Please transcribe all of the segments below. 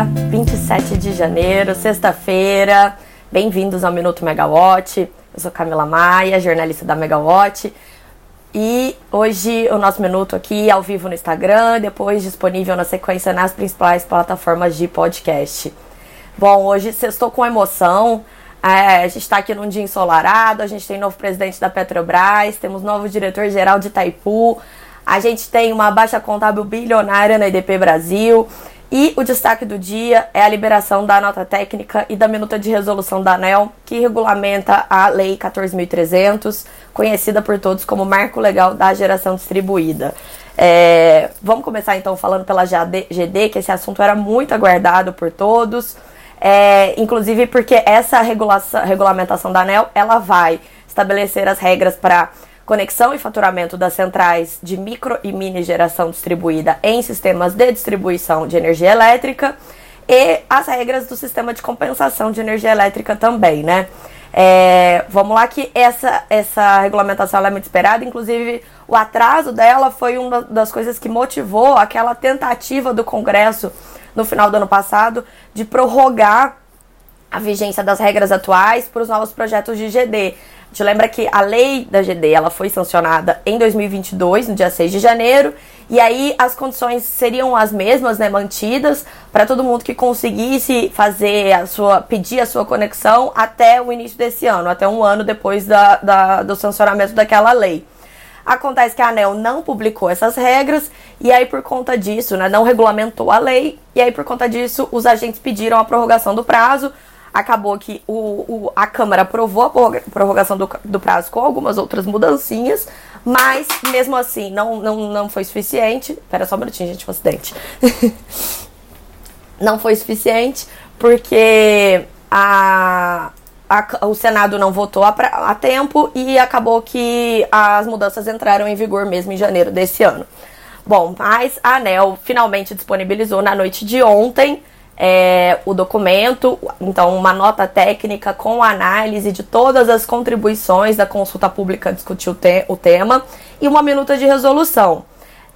dia, 27 de janeiro, sexta-feira. Bem-vindos ao Minuto Megawatt. Eu sou Camila Maia, jornalista da Megawatt. E hoje o nosso minuto aqui ao vivo no Instagram, depois disponível na sequência nas principais plataformas de podcast. Bom, hoje estou com emoção. É, a gente está aqui num dia ensolarado, a gente tem novo presidente da Petrobras, temos novo diretor-geral de Itaipu, a gente tem uma baixa contábil bilionária na IDP Brasil. E o destaque do dia é a liberação da nota técnica e da minuta de resolução da ANEL, que regulamenta a Lei 14.300, conhecida por todos como Marco Legal da Geração Distribuída. É, vamos começar então falando pela GD, que esse assunto era muito aguardado por todos, é, inclusive porque essa regulamentação da ANEL ela vai estabelecer as regras para conexão e faturamento das centrais de micro e mini geração distribuída em sistemas de distribuição de energia elétrica e as regras do sistema de compensação de energia elétrica também, né? É, vamos lá que essa, essa regulamentação é muito esperada, inclusive o atraso dela foi uma das coisas que motivou aquela tentativa do Congresso no final do ano passado de prorrogar a vigência das regras atuais para os novos projetos de GD. A gente lembra que a lei da GD ela foi sancionada em 2022, no dia 6 de janeiro, e aí as condições seriam as mesmas, né, mantidas, para todo mundo que conseguisse fazer a sua, pedir a sua conexão até o início desse ano, até um ano depois da, da do sancionamento daquela lei. Acontece que a ANEL não publicou essas regras e aí por conta disso, né, não regulamentou a lei e aí por conta disso os agentes pediram a prorrogação do prazo acabou que o, o, a Câmara aprovou a prorrogação do, do prazo com algumas outras mudancinhas, mas mesmo assim não, não, não foi suficiente. Pera só um minutinho, gente, um acidente. não foi suficiente porque a, a, o Senado não votou a, a tempo e acabou que as mudanças entraram em vigor mesmo em janeiro desse ano. Bom, mas a ANEL finalmente disponibilizou na noite de ontem é, o documento, então uma nota técnica com análise de todas as contribuições da consulta pública discutir o, te o tema e uma minuta de resolução.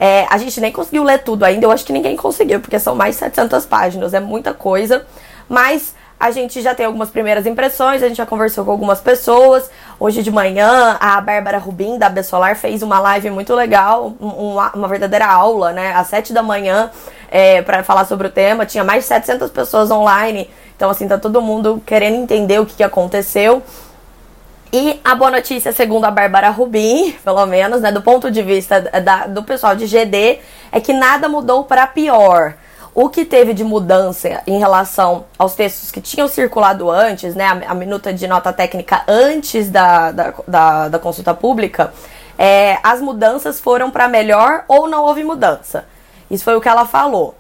É, a gente nem conseguiu ler tudo ainda, eu acho que ninguém conseguiu, porque são mais de 700 páginas, é muita coisa, mas a gente já tem algumas primeiras impressões, a gente já conversou com algumas pessoas. Hoje de manhã, a Bárbara Rubim, da Bessolar, fez uma live muito legal, uma, uma verdadeira aula, né? Às 7 da manhã, é, para falar sobre o tema. Tinha mais de 700 pessoas online. Então, assim, tá todo mundo querendo entender o que, que aconteceu. E a boa notícia, segundo a Bárbara Rubim, pelo menos, né, do ponto de vista da, do pessoal de GD, é que nada mudou para pior. O que teve de mudança em relação aos textos que tinham circulado antes, né, a, a minuta de nota técnica antes da, da, da, da consulta pública, é, as mudanças foram para melhor ou não houve mudança. Isso foi o que ela falou.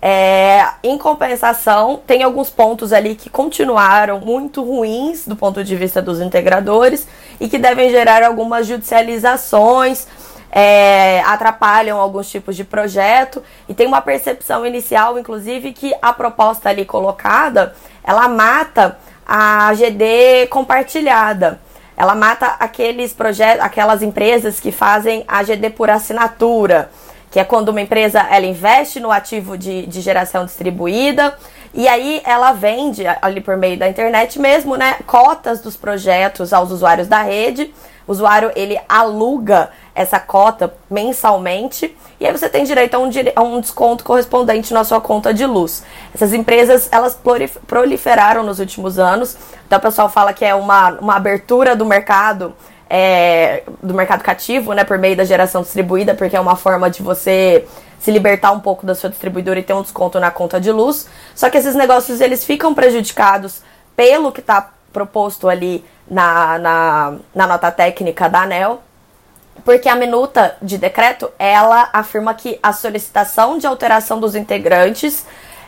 É, em compensação, tem alguns pontos ali que continuaram muito ruins do ponto de vista dos integradores e que devem gerar algumas judicializações, é, atrapalham alguns tipos de projeto e tem uma percepção inicial, inclusive, que a proposta ali colocada ela mata a GD compartilhada. Ela mata aqueles projetos, aquelas empresas que fazem a GD por assinatura que é quando uma empresa ela investe no ativo de, de geração distribuída e aí ela vende ali por meio da internet mesmo, né, cotas dos projetos aos usuários da rede. O usuário ele aluga essa cota mensalmente e aí você tem direito a um, a um desconto correspondente na sua conta de luz. Essas empresas elas proliferaram nos últimos anos, então o pessoal fala que é uma, uma abertura do mercado é, do mercado cativo, né, por meio da geração distribuída, porque é uma forma de você se libertar um pouco da sua distribuidora e ter um desconto na conta de luz. Só que esses negócios eles ficam prejudicados pelo que está proposto ali na, na, na nota técnica da ANEL, porque a minuta de decreto ela afirma que a solicitação de alteração dos integrantes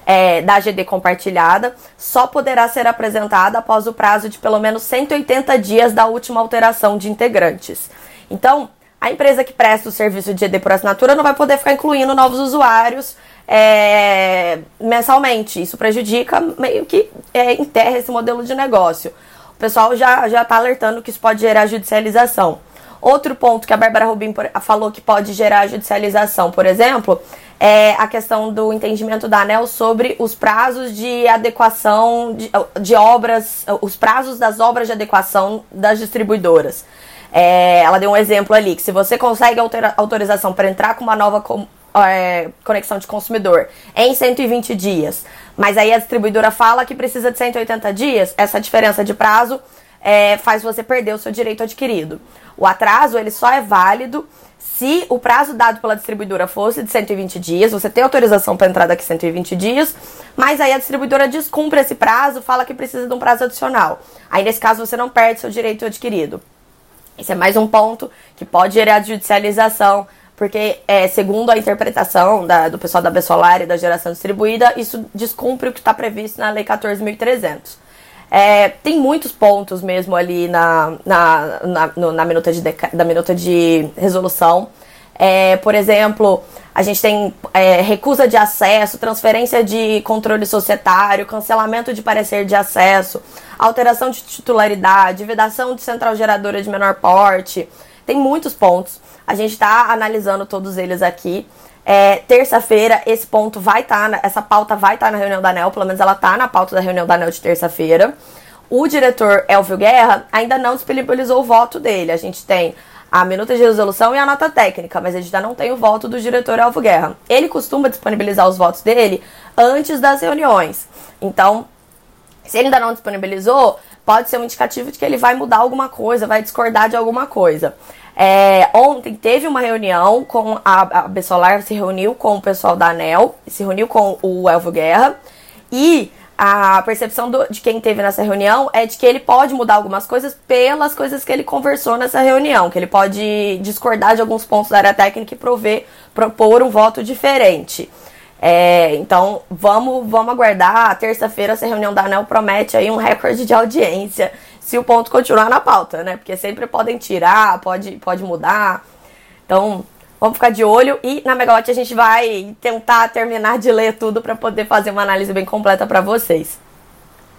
é, da AGD compartilhada só poderá ser apresentada após o prazo de pelo menos 180 dias da última alteração de integrantes. Então, a empresa que presta o serviço de ED por assinatura não vai poder ficar incluindo novos usuários é, mensalmente. Isso prejudica, meio que é, enterra esse modelo de negócio. O pessoal já está alertando que isso pode gerar judicialização. Outro ponto que a Bárbara Rubin falou que pode gerar judicialização, por exemplo, é a questão do entendimento da ANEL sobre os prazos de adequação de, de obras, os prazos das obras de adequação das distribuidoras. É, ela deu um exemplo ali, que se você consegue autorização para entrar com uma nova com, é, conexão de consumidor em 120 dias, mas aí a distribuidora fala que precisa de 180 dias, essa diferença de prazo é, faz você perder o seu direito adquirido. O atraso ele só é válido se o prazo dado pela distribuidora fosse de 120 dias, você tem autorização para entrar daqui 120 dias, mas aí a distribuidora descumpre esse prazo, fala que precisa de um prazo adicional. Aí nesse caso você não perde seu direito adquirido. Esse é mais um ponto que pode gerar judicialização, porque, é, segundo a interpretação da, do pessoal da Bessolar e da geração distribuída, isso descumpre o que está previsto na Lei 14.300. É, tem muitos pontos mesmo ali na, na, na, no, na minuta, de da minuta de resolução. É, por exemplo, a gente tem é, recusa de acesso, transferência de controle societário, cancelamento de parecer de acesso, alteração de titularidade, vedação de central geradora de menor porte. Tem muitos pontos. A gente está analisando todos eles aqui. É, Terça-feira, esse ponto vai estar, tá, essa pauta vai estar tá na reunião da ANEL, pelo menos ela está na pauta da reunião da ANEL de terça-feira. O diretor Elvio Guerra ainda não disponibilizou o voto dele. A gente tem a minuta de resolução e a nota técnica, mas a gente ainda não tem o voto do diretor Elvio Guerra. Ele costuma disponibilizar os votos dele antes das reuniões. Então, se ele ainda não disponibilizou, pode ser um indicativo de que ele vai mudar alguma coisa, vai discordar de alguma coisa. É, ontem teve uma reunião com a, a Bessolar, se reuniu com o pessoal da ANEL, se reuniu com o Elvio Guerra e a percepção do, de quem teve nessa reunião é de que ele pode mudar algumas coisas pelas coisas que ele conversou nessa reunião, que ele pode discordar de alguns pontos da área técnica e prover, propor um voto diferente. É, então, vamos, vamos aguardar. Terça-feira, essa reunião da ANEL promete aí um recorde de audiência se o ponto continuar na pauta, né? Porque sempre podem tirar, pode, pode mudar. Então, vamos ficar de olho. E na Megawatt a gente vai tentar terminar de ler tudo para poder fazer uma análise bem completa para vocês.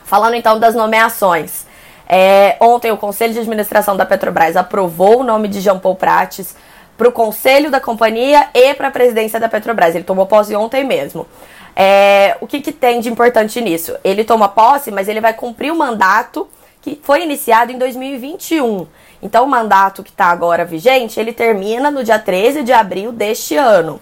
Falando então das nomeações. É, ontem o Conselho de Administração da Petrobras aprovou o nome de Jean Paul Prates para o Conselho da Companhia e para a presidência da Petrobras. Ele tomou posse ontem mesmo. É, o que, que tem de importante nisso? Ele toma posse, mas ele vai cumprir o mandato que foi iniciado em 2021. Então, o mandato que está agora vigente, ele termina no dia 13 de abril deste ano.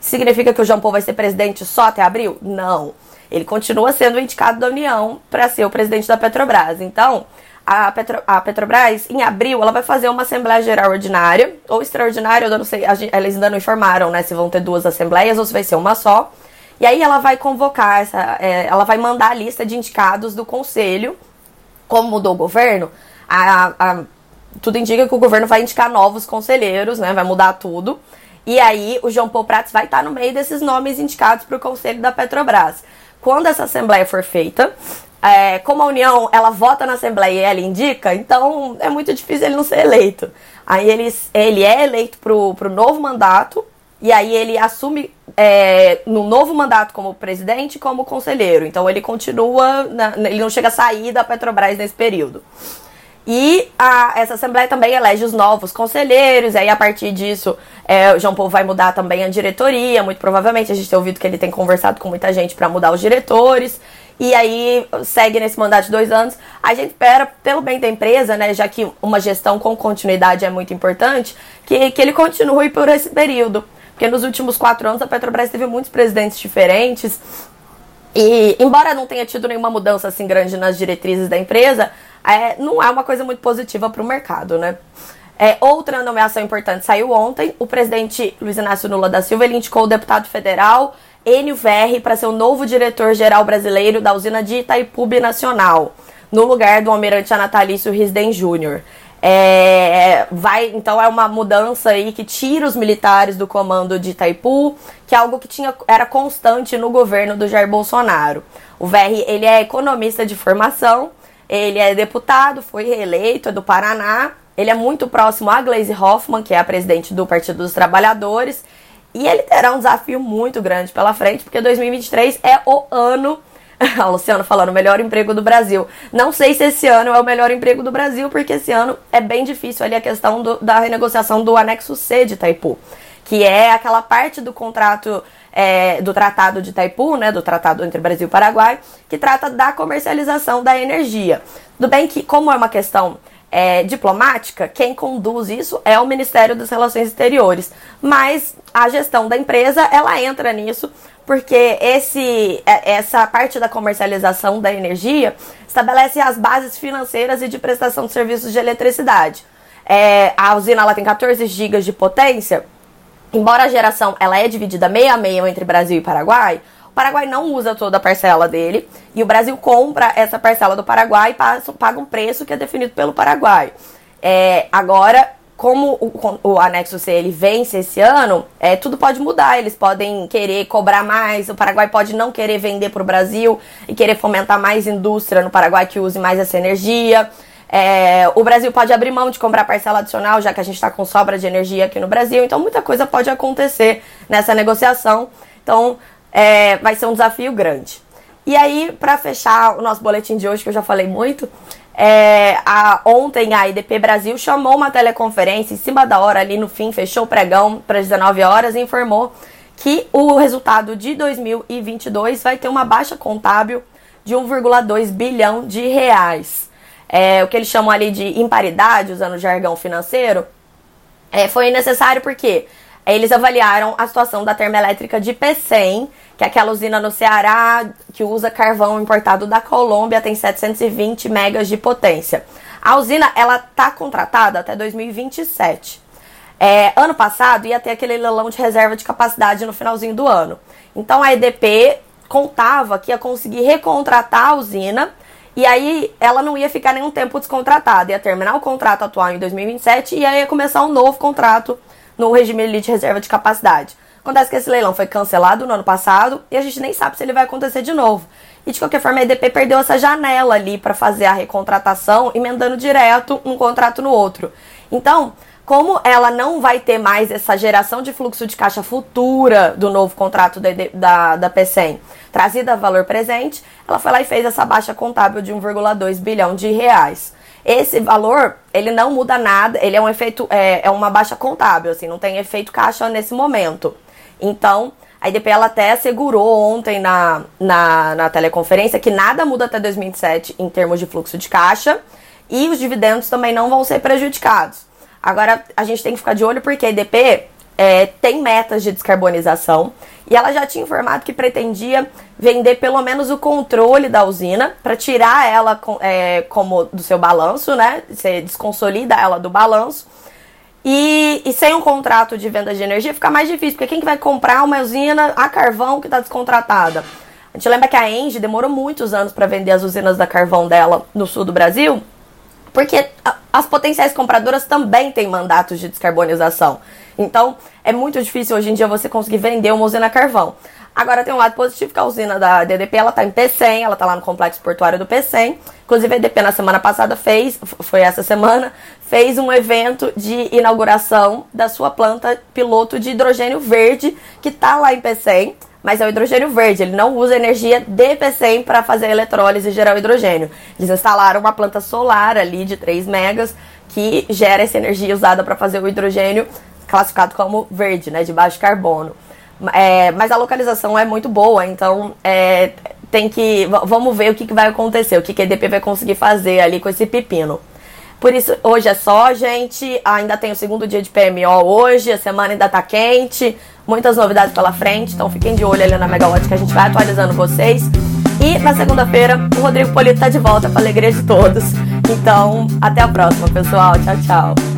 Significa que o João Paulo vai ser presidente só até abril? Não. Ele continua sendo indicado da União para ser o presidente da Petrobras. Então, a, Petro, a, Petrobras, em abril, ela vai fazer uma Assembleia Geral Ordinária ou extraordinária, eu não sei, eles ainda não informaram, né, se vão ter duas assembleias ou se vai ser uma só. E aí ela vai convocar, essa, é, ela vai mandar a lista de indicados do conselho como mudou o governo, a, a, tudo indica que o governo vai indicar novos conselheiros, né? Vai mudar tudo. E aí o João Paulo Prats vai estar no meio desses nomes indicados para o conselho da Petrobras. Quando essa assembleia for feita, é, como a União ela vota na Assembleia e ela indica, então é muito difícil ele não ser eleito. Aí ele, ele é eleito para o novo mandato e aí ele assume é, no novo mandato como presidente como conselheiro. Então ele continua, na, ele não chega a sair da Petrobras nesse período. E a, essa Assembleia também elege os novos conselheiros, e aí a partir disso é, o João Paulo vai mudar também a diretoria, muito provavelmente. A gente tem ouvido que ele tem conversado com muita gente para mudar os diretores. E aí segue nesse mandato de dois anos. A gente espera, pelo bem da empresa, né, já que uma gestão com continuidade é muito importante, que, que ele continue por esse período. Porque nos últimos quatro anos a Petrobras teve muitos presidentes diferentes. E, embora não tenha tido nenhuma mudança assim grande nas diretrizes da empresa, é, não é uma coisa muito positiva para o mercado, né? É, outra nomeação importante saiu ontem. O presidente Luiz Inácio Lula da Silva ele indicou o deputado federal Enio Verri para ser o novo diretor-geral brasileiro da usina de Itaipu Nacional, no lugar do almirante Anatalício Risden Júnior. É, vai, então é uma mudança aí que tira os militares do comando de Itaipu, que é algo que tinha, era constante no governo do Jair Bolsonaro. O VR ele é economista de formação, ele é deputado, foi reeleito, é do Paraná, ele é muito próximo a Gleisi Hoffmann, que é a presidente do Partido dos Trabalhadores, e ele terá um desafio muito grande pela frente, porque 2023 é o ano A Luciano falando, melhor emprego do Brasil. Não sei se esse ano é o melhor emprego do Brasil, porque esse ano é bem difícil ali a questão do, da renegociação do anexo C de Itaipu, que é aquela parte do contrato é, do Tratado de Itaipu, né, do Tratado entre Brasil e Paraguai, que trata da comercialização da energia. Tudo bem que, como é uma questão é, diplomática, quem conduz isso é o Ministério das Relações Exteriores. Mas a gestão da empresa, ela entra nisso, porque esse, é, essa parte da comercialização da energia estabelece as bases financeiras e de prestação de serviços de eletricidade. É, a usina ela tem 14 GB de potência, embora a geração ela é dividida meio a meio entre Brasil e Paraguai, o Paraguai não usa toda a parcela dele e o Brasil compra essa parcela do Paraguai e paga um preço que é definido pelo Paraguai. É, agora, como o, o, anexo C ele vence esse ano, é, tudo pode mudar. Eles podem querer cobrar mais, o Paraguai pode não querer vender para o Brasil e querer fomentar mais indústria no Paraguai que use mais essa energia. É, o Brasil pode abrir mão de comprar parcela adicional, já que a gente está com sobra de energia aqui no Brasil. Então, muita coisa pode acontecer nessa negociação. Então, é, vai ser um desafio grande. E aí, para fechar o nosso boletim de hoje, que eu já falei muito, é, a, ontem a IDP Brasil chamou uma teleconferência em cima da hora, ali no fim, fechou o pregão para 19 horas e informou que o resultado de 2022 vai ter uma baixa contábil de 1,2 bilhão de reais. É, o que eles chamam ali de imparidade, usando jargão financeiro, é, foi necessário porque eles avaliaram a situação da termoelétrica de Pecém, que é aquela usina no Ceará que usa carvão importado da Colômbia, tem 720 megas de potência. A usina, ela tá contratada até 2027. É, ano passado ia ter aquele leilão de reserva de capacidade no finalzinho do ano. Então a EDP contava que ia conseguir recontratar a usina e aí ela não ia ficar nenhum tempo descontratada, ia terminar o contrato atual em 2027 e aí ia começar um novo contrato no regime de reserva de capacidade. Acontece que esse leilão foi cancelado no ano passado e a gente nem sabe se ele vai acontecer de novo. E de qualquer forma, a EDP perdeu essa janela ali para fazer a recontratação, emendando direto um contrato no outro. Então, como ela não vai ter mais essa geração de fluxo de caixa futura do novo contrato da, da, da PCM trazida a valor presente, ela foi lá e fez essa baixa contábil de 1,2 bilhão de reais. Esse valor, ele não muda nada, ele é um efeito, é, é uma baixa contábil, assim, não tem efeito caixa nesse momento. Então, a IDP ela até assegurou ontem na, na, na teleconferência que nada muda até 2007 em termos de fluxo de caixa e os dividendos também não vão ser prejudicados. Agora, a gente tem que ficar de olho porque a IDP é, tem metas de descarbonização e ela já tinha informado que pretendia vender pelo menos o controle da usina para tirar ela com, é, como do seu balanço, né? Você desconsolida ela do balanço. E, e, sem um contrato de venda de energia fica mais difícil, porque quem que vai comprar uma usina a carvão que está descontratada? A gente lembra que a Engie demorou muitos anos para vender as usinas da carvão dela no sul do Brasil, porque as potenciais compradoras também têm mandatos de descarbonização. Então, é muito difícil hoje em dia você conseguir vender uma usina carvão. Agora tem um lado positivo que a usina da DDP, ela tá em P100, ela tá lá no complexo portuário do P100. Inclusive a DDP na semana passada fez, foi essa semana, fez um evento de inauguração da sua planta piloto de hidrogênio verde, que tá lá em P100, mas é o hidrogênio verde, ele não usa energia de P100 para fazer eletrólise e gerar o hidrogênio. Eles instalaram uma planta solar ali de 3 megas que gera essa energia usada para fazer o hidrogênio classificado como verde, né, de baixo carbono. É, mas a localização é muito boa, então é, tem que. Vamos ver o que, que vai acontecer, o que, que a EDP vai conseguir fazer ali com esse pepino. Por isso, hoje é só, gente. Ainda tem o segundo dia de PMO hoje, a semana ainda tá quente, muitas novidades pela frente, então fiquem de olho ali na Megawatt que a gente vai atualizando vocês. E na segunda-feira, o Rodrigo Polito tá de volta para alegria de todos. Então, até a próxima, pessoal. Tchau, tchau.